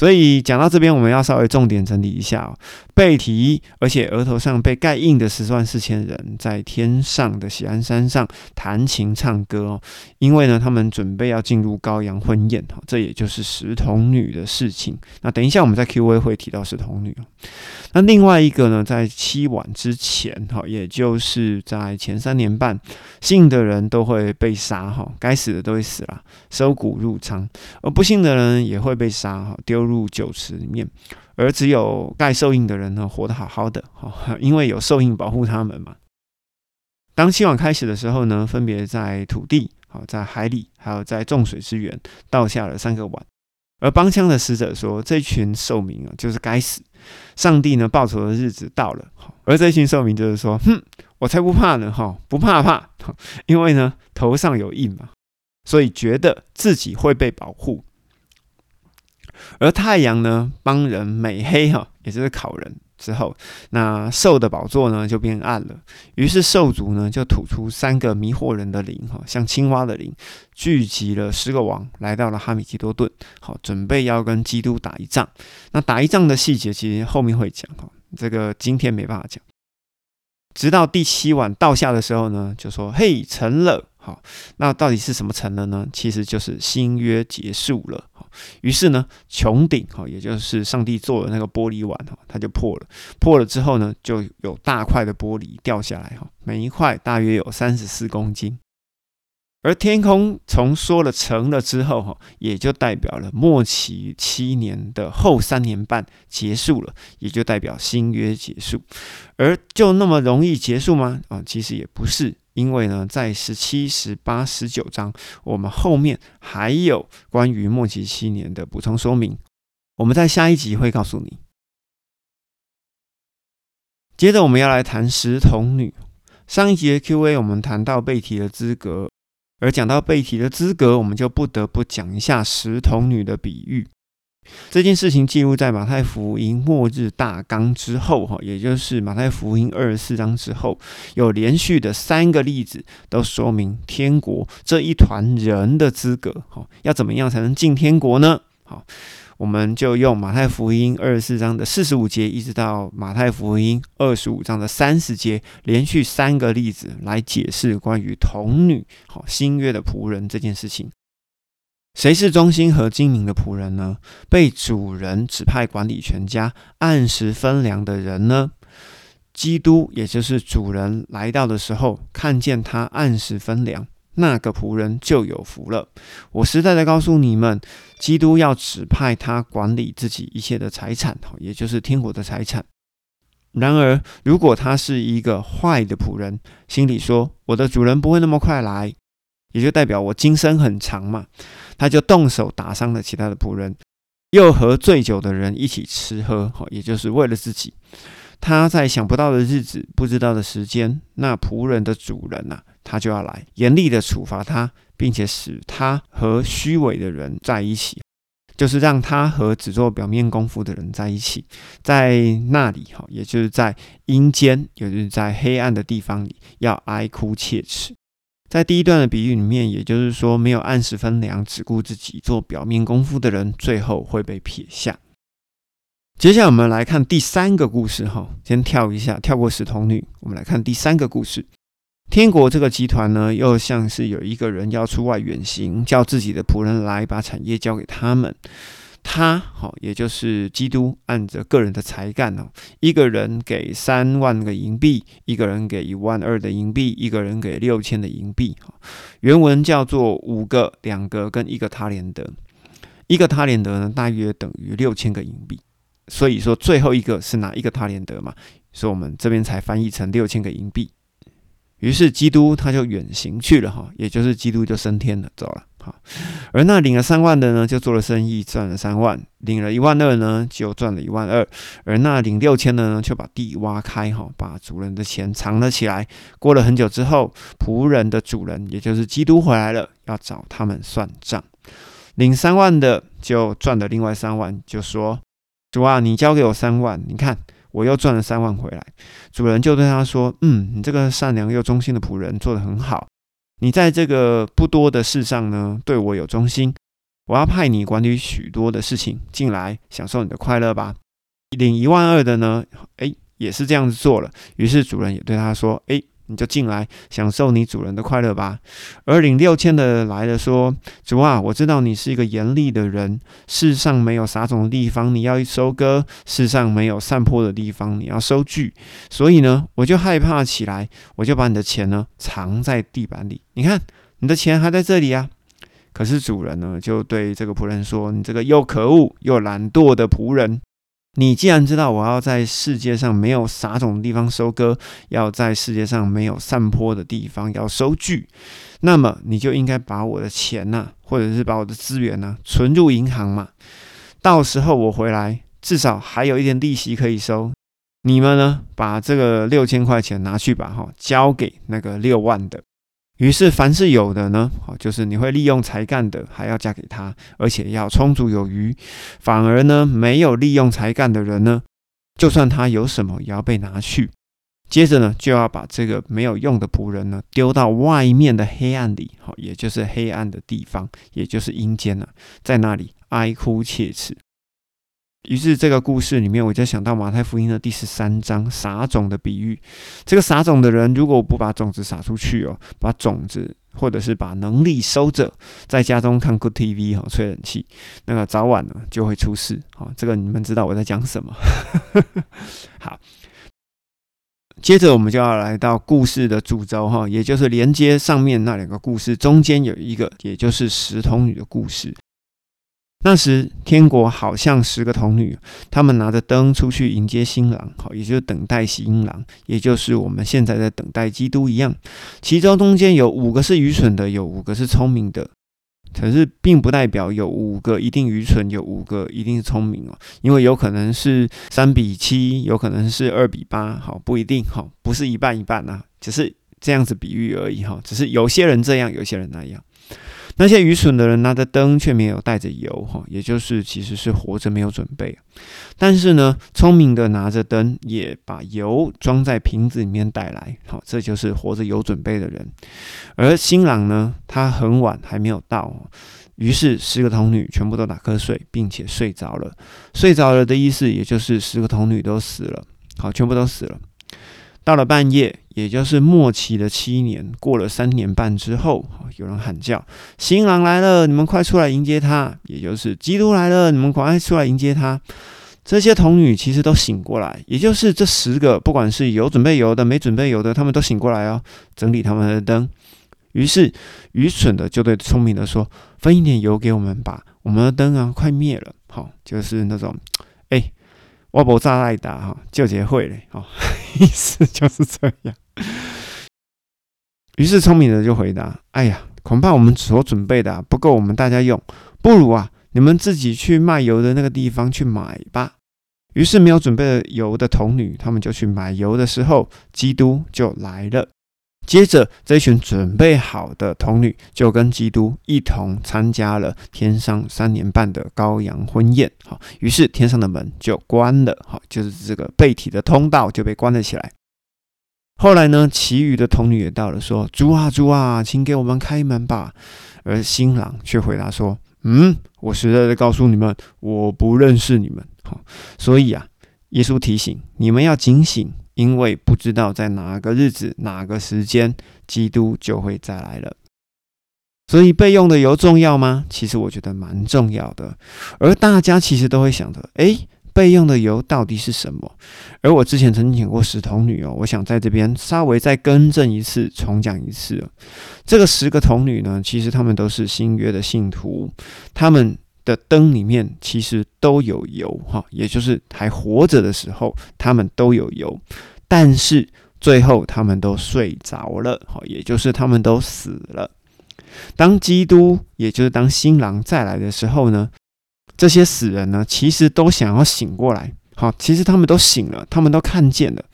所以讲到这边，我们要稍微重点整理一下哦。被提，而且额头上被盖印的十万四千人，在天上的喜安山上弹琴唱歌哦。因为呢，他们准备要进入羔羊婚宴哈，这也就是石童女的事情。那等一下我们在 Q&A 会提到石童女哦那另外一个呢，在七晚之前哈，也就是在前三年半，信的人都会被杀哈，该死的都会死了，收骨入仓；而不幸的人也会被杀哈，丢入酒池里面。而只有盖兽印的人呢，活得好好的哈，因为有兽印保护他们嘛。当希望开始的时候呢，分别在土地、好在海里，还有在众水之源倒下了三个碗。而帮腔的使者说：“这群兽民啊，就是该死！上帝呢，报仇的日子到了。”而这群兽民就是说：“哼，我才不怕呢！哈，不怕怕，因为呢，头上有印嘛，所以觉得自己会被保护。”而太阳呢，帮人美黑哈，也就是烤人之后，那兽的宝座呢就变暗了。于是兽族呢就吐出三个迷惑人的灵哈，像青蛙的灵，聚集了十个王，来到了哈米基多顿，好，准备要跟基督打一仗。那打一仗的细节其实后面会讲哈，这个今天没办法讲。直到第七晚倒下的时候呢，就说：“嘿，成了。”好，那到底是什么成了呢？其实就是新约结束了。于是呢，穹顶哈，也就是上帝做的那个玻璃碗哈，它就破了。破了之后呢，就有大块的玻璃掉下来哈，每一块大约有三十四公斤。而天空从说了成了之后哈，也就代表了末期七年的后三年半结束了，也就代表新约结束。而就那么容易结束吗？啊，其实也不是。因为呢，在十七、十八、十九章，我们后面还有关于末期七年的补充说明，我们在下一集会告诉你。接着我们要来谈石童女。上一集的 Q&A 我们谈到背题的资格，而讲到背题的资格，我们就不得不讲一下石童女的比喻。这件事情记录在马太福音末日大纲之后，哈，也就是马太福音二十四章之后，有连续的三个例子，都说明天国这一团人的资格，哈，要怎么样才能进天国呢？好，我们就用马太福音二十四章的四十五节，一直到马太福音二十五章的三十节，连续三个例子来解释关于童女，好，新约的仆人这件事情。谁是忠心和精明的仆人呢？被主人指派管理全家、按时分粮的人呢？基督，也就是主人来到的时候，看见他按时分粮，那个仆人就有福了。我实在的告诉你们，基督要指派他管理自己一切的财产，也就是天国的财产。然而，如果他是一个坏的仆人，心里说：“我的主人不会那么快来。”也就代表我今生很长嘛，他就动手打伤了其他的仆人，又和醉酒的人一起吃喝，也就是为了自己。他在想不到的日子、不知道的时间，那仆人的主人呐，他就要来严厉的处罚他，并且使他和虚伪的人在一起，就是让他和只做表面功夫的人在一起，在那里哈，也就是在阴间，也就是在黑暗的地方里，要哀哭切齿。在第一段的比喻里面，也就是说，没有按时分粮、只顾自己做表面功夫的人，最后会被撇下。接下来我们来看第三个故事，哈，先跳一下，跳过石童女，我们来看第三个故事。天国这个集团呢，又像是有一个人要出外远行，叫自己的仆人来把产业交给他们。他好，也就是基督，按着个人的才干哦，一个人给三万个银币，一个人给一万二的银币，一个人给六千的银币。原文叫做五个、两个跟一个他连德，一个他连德呢，大约等于六千个银币。所以说最后一个是哪一个他连德嘛？所以我们这边才翻译成六千个银币。于是基督他就远行去了哈，也就是基督就升天了，走了。好，而那领了三万的呢，就做了生意赚了三万；领了一万二呢，就赚了一万二；而那领六千的呢，就把地挖开哈，把主人的钱藏了起来。过了很久之后，仆人的主人，也就是基督回来了，要找他们算账。领三万的就赚了另外三万，就说：“主啊，你交给我三万，你看我又赚了三万回来。”主人就对他说：“嗯，你这个善良又忠心的仆人，做得很好。”你在这个不多的事上呢，对我有忠心，我要派你管理许多的事情，进来享受你的快乐吧。领一万二的呢，哎，也是这样子做了。于是主人也对他说：“哎。”你就进来享受你主人的快乐吧。而领六千的来了，说：“主啊，我知道你是一个严厉的人，世上没有撒种的地方，你要收割；世上没有散播的地方，你要收据。所以呢，我就害怕起来，我就把你的钱呢藏在地板里。你看，你的钱还在这里啊。可是主人呢，就对这个仆人说：你这个又可恶又懒惰的仆人。”你既然知道我要在世界上没有撒种的地方收割，要在世界上没有散坡的地方要收据，那么你就应该把我的钱呐，或者是把我的资源呢存入银行嘛。到时候我回来，至少还有一点利息可以收。你们呢，把这个六千块钱拿去吧，哈，交给那个六万的。于是，凡是有的呢，好，就是你会利用才干的，还要嫁给他，而且要充足有余；反而呢，没有利用才干的人呢，就算他有什么，也要被拿去。接着呢，就要把这个没有用的仆人呢，丢到外面的黑暗里，好，也就是黑暗的地方，也就是阴间呐，在那里哀哭切齿。于是这个故事里面，我就想到马太福音的第十三章撒种的比喻。这个撒种的人，如果不把种子撒出去哦，把种子或者是把能力收着，在家中看 Good TV 哈，吹冷气，那个早晚呢就会出事。好，这个你们知道我在讲什么？好，接着我们就要来到故事的主轴哈，也就是连接上面那两个故事中间有一个，也就是石童女的故事。那时，天国好像十个童女，她们拿着灯出去迎接新郎，好，也就是等待新郎，也就是我们现在在等待基督一样。其中中间有五个是愚蠢的，有五个是聪明的。可是，并不代表有五个一定愚蠢，有五个一定是聪明哦。因为有可能是三比七，有可能是二比八，好，不一定，好，不是一半一半呐，只是这样子比喻而已哈。只是有些人这样，有些人那样。那些愚蠢的人拿着灯，却没有带着油，哈，也就是其实是活着没有准备。但是呢，聪明的拿着灯，也把油装在瓶子里面带来，好，这就是活着有准备的人。而新郎呢，他很晚还没有到，于是十个童女全部都打瞌睡，并且睡着了。睡着了的意思，也就是十个童女都死了，好，全部都死了。到了半夜，也就是末期的七年，过了三年半之后，有人喊叫：“新郎来了，你们快出来迎接他！”也就是基督来了，你们快出来迎接他。这些童女其实都醒过来，也就是这十个，不管是有准备油的、没准备油的，他们都醒过来哦，整理他们的灯。于是愚蠢的就对聪明的说：“分一点油给我们吧，我们的灯啊快灭了。”好，就是那种，哎。我不炸爱打哈，就结会嘞，哈，意思就是这样。于是聪明的就回答：“哎呀，恐怕我们所准备的不够我们大家用，不如啊，你们自己去卖油的那个地方去买吧。”于是没有准备油的童女，他们就去买油的时候，基督就来了。接着，这群准备好的童女就跟基督一同参加了天上三年半的羔羊婚宴。好，于是天上的门就关了。好，就是这个背体的通道就被关了起来。后来呢，其余的童女也到了，说：“主啊，主啊，请给我们开门吧。”而新郎却回答说：“嗯，我实在的告诉你们，我不认识你们。”好，所以啊，耶稣提醒你们要警醒。因为不知道在哪个日子、哪个时间，基督就会再来了。所以备用的油重要吗？其实我觉得蛮重要的。而大家其实都会想着：诶，备用的油到底是什么？而我之前曾经讲过十童女哦，我想在这边稍微再更正一次，重讲一次。这个十个童女呢，其实他们都是新约的信徒，他们的灯里面其实都有油哈，也就是还活着的时候，他们都有油。但是最后他们都睡着了，好，也就是他们都死了。当基督，也就是当新郎再来的时候呢，这些死人呢，其实都想要醒过来，好，其实他们都醒了，他们都看见了。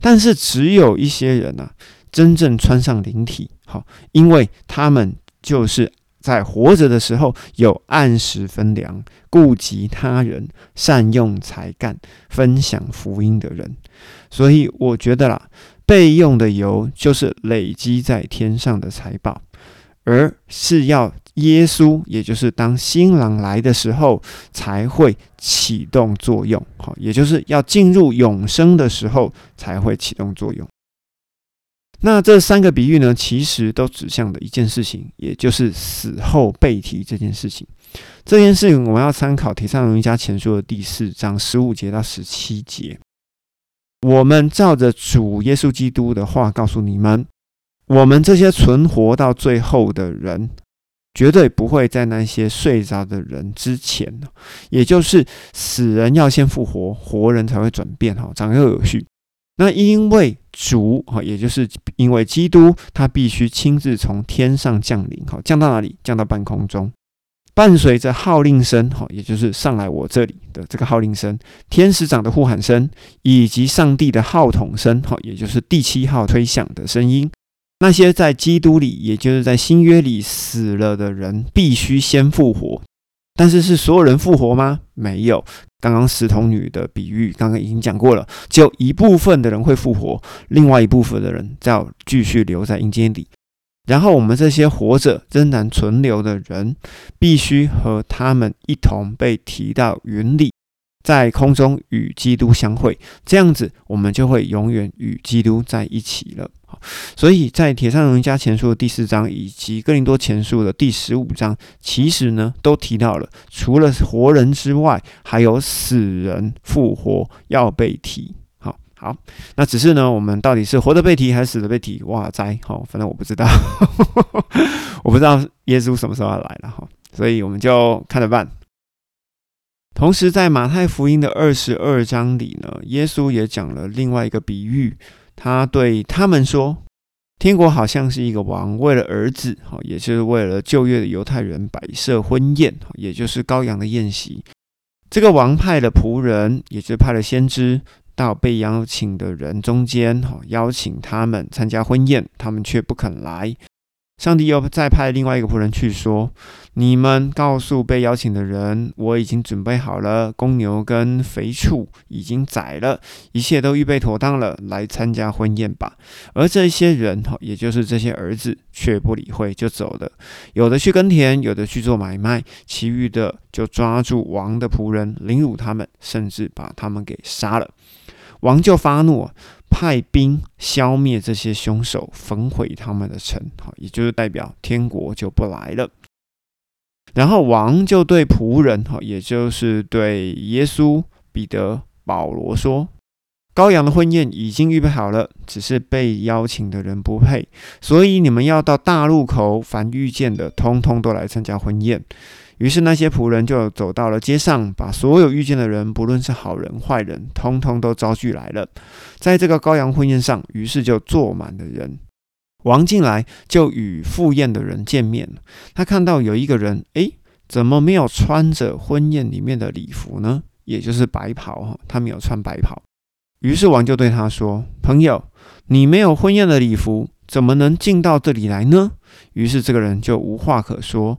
但是只有一些人呢，真正穿上灵体，好，因为他们就是在活着的时候有按时分粮、顾及他人、善用才干、分享福音的人。所以我觉得啦，备用的油就是累积在天上的财宝，而是要耶稣，也就是当新郎来的时候才会启动作用，好，也就是要进入永生的时候才会启动作用。那这三个比喻呢，其实都指向的一件事情，也就是死后被提这件事情。这件事情我们要参考《提上儒家前书》的第四章十五节到十七节。我们照着主耶稣基督的话告诉你们，我们这些存活到最后的人，绝对不会在那些睡着的人之前，也就是死人要先复活，活人才会转变，哈，长幼有序。那因为主哈，也就是因为基督，他必须亲自从天上降临，哈，降到哪里？降到半空中，伴随着号令声，哈，也就是上来我这里的这个号令声，天使长的呼喊声，以及上帝的号筒声，哈，也就是第七号吹响的声音。那些在基督里，也就是在新约里死了的人，必须先复活。但是是所有人复活吗？没有。刚刚石童女的比喻，刚刚已经讲过了，只有一部分的人会复活，另外一部分的人要继续留在阴间里。然后我们这些活着仍然存留的人，必须和他们一同被提到云里。在空中与基督相会，这样子我们就会永远与基督在一起了。所以在《铁上人家前书》的第四章以及《哥林多前书》的第十五章，其实呢都提到了，除了活人之外，还有死人复活要被提。好好，那只是呢，我们到底是活的被提还是死的被提？哇哉！好，反正我不知道，我不知道耶稣什么时候要来了哈，所以我们就看着办。同时，在马太福音的二十二章里呢，耶稣也讲了另外一个比喻。他对他们说：“天国好像是一个王为了儿子，哈，也就是为了旧约的犹太人摆设婚宴，也就是羔羊的宴席。这个王派了仆人，也就派了先知，到被邀请的人中间，哈，邀请他们参加婚宴，他们却不肯来。”上帝又再派另外一个仆人去说：“你们告诉被邀请的人，我已经准备好了公牛跟肥畜，已经宰了，一切都预备妥当了，来参加婚宴吧。”而这些人，也就是这些儿子，却不理会，就走了。有的去耕田，有的去做买卖，其余的就抓住王的仆人，凌辱他们，甚至把他们给杀了。王就发怒。派兵消灭这些凶手，焚毁他们的城，好，也就是代表天国就不来了。然后王就对仆人，哈，也就是对耶稣、彼得、保罗说：“羔羊的婚宴已经预备好了，只是被邀请的人不配，所以你们要到大路口，凡遇见的，通通都来参加婚宴。”于是那些仆人就走到了街上，把所有遇见的人，不论是好人坏人，通通都招聚来了。在这个羔羊婚宴上，于是就坐满了人。王进来就与赴宴的人见面。他看到有一个人，诶，怎么没有穿着婚宴里面的礼服呢？也就是白袍，他没有穿白袍。于是王就对他说：“朋友，你没有婚宴的礼服，怎么能进到这里来呢？”于是这个人就无话可说。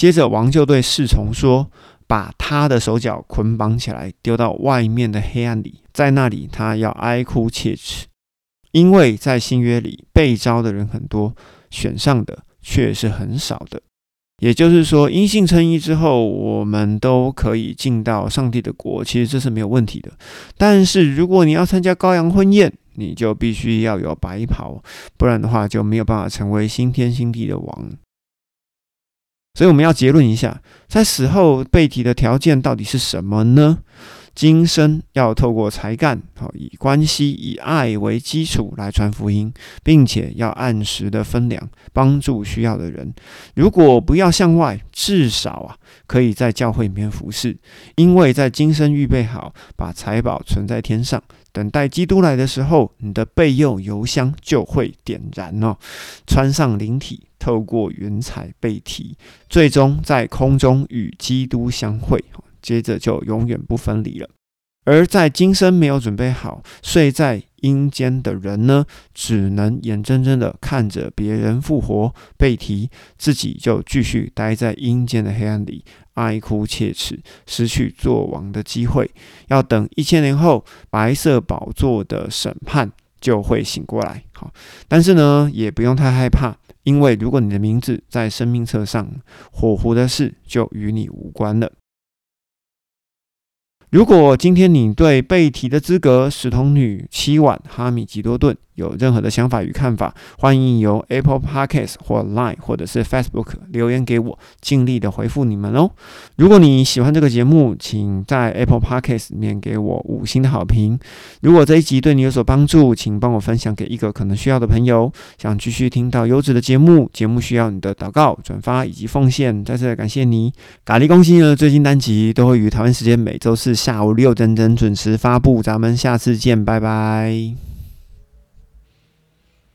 接着，王就对侍从说：“把他的手脚捆绑起来，丢到外面的黑暗里，在那里他要哀哭切齿，因为在新约里被招的人很多，选上的却是很少的。也就是说，因信称义之后，我们都可以进到上帝的国，其实这是没有问题的。但是，如果你要参加羔羊婚宴，你就必须要有白袍，不然的话就没有办法成为新天新地的王。”所以我们要结论一下，在死后被提的条件到底是什么呢？今生要透过才干，好以关系、以爱为基础来传福音，并且要按时的分粮，帮助需要的人。如果不要向外，至少啊，可以在教会里面服侍，因为在今生预备好，把财宝存在天上，等待基督来的时候，你的备用油箱就会点燃哦，穿上灵体。透过云彩被提，最终在空中与基督相会，接着就永远不分离了。而在今生没有准备好睡在阴间的人呢，只能眼睁睁的看着别人复活被提，自己就继续待在阴间的黑暗里，哀哭切齿，失去做王的机会。要等一千年后白色宝座的审判，就会醒过来。好，但是呢，也不用太害怕。因为如果你的名字在生命册上，火狐的事就与你无关了。如果今天你对被提的资格、史童女、七碗、哈米吉多顿有任何的想法与看法，欢迎由 Apple Podcast 或 Line 或者是 Facebook 留言给我，尽力的回复你们哦。如果你喜欢这个节目，请在 Apple Podcast 里面给我五星的好评。如果这一集对你有所帮助，请帮我分享给一个可能需要的朋友。想继续听到优质的节目，节目需要你的祷告、转发以及奉献。再次感谢你，咖喱公司呢，最新单集都会于台湾时间每周四。下午六点整准时发布，咱们下次见，拜拜。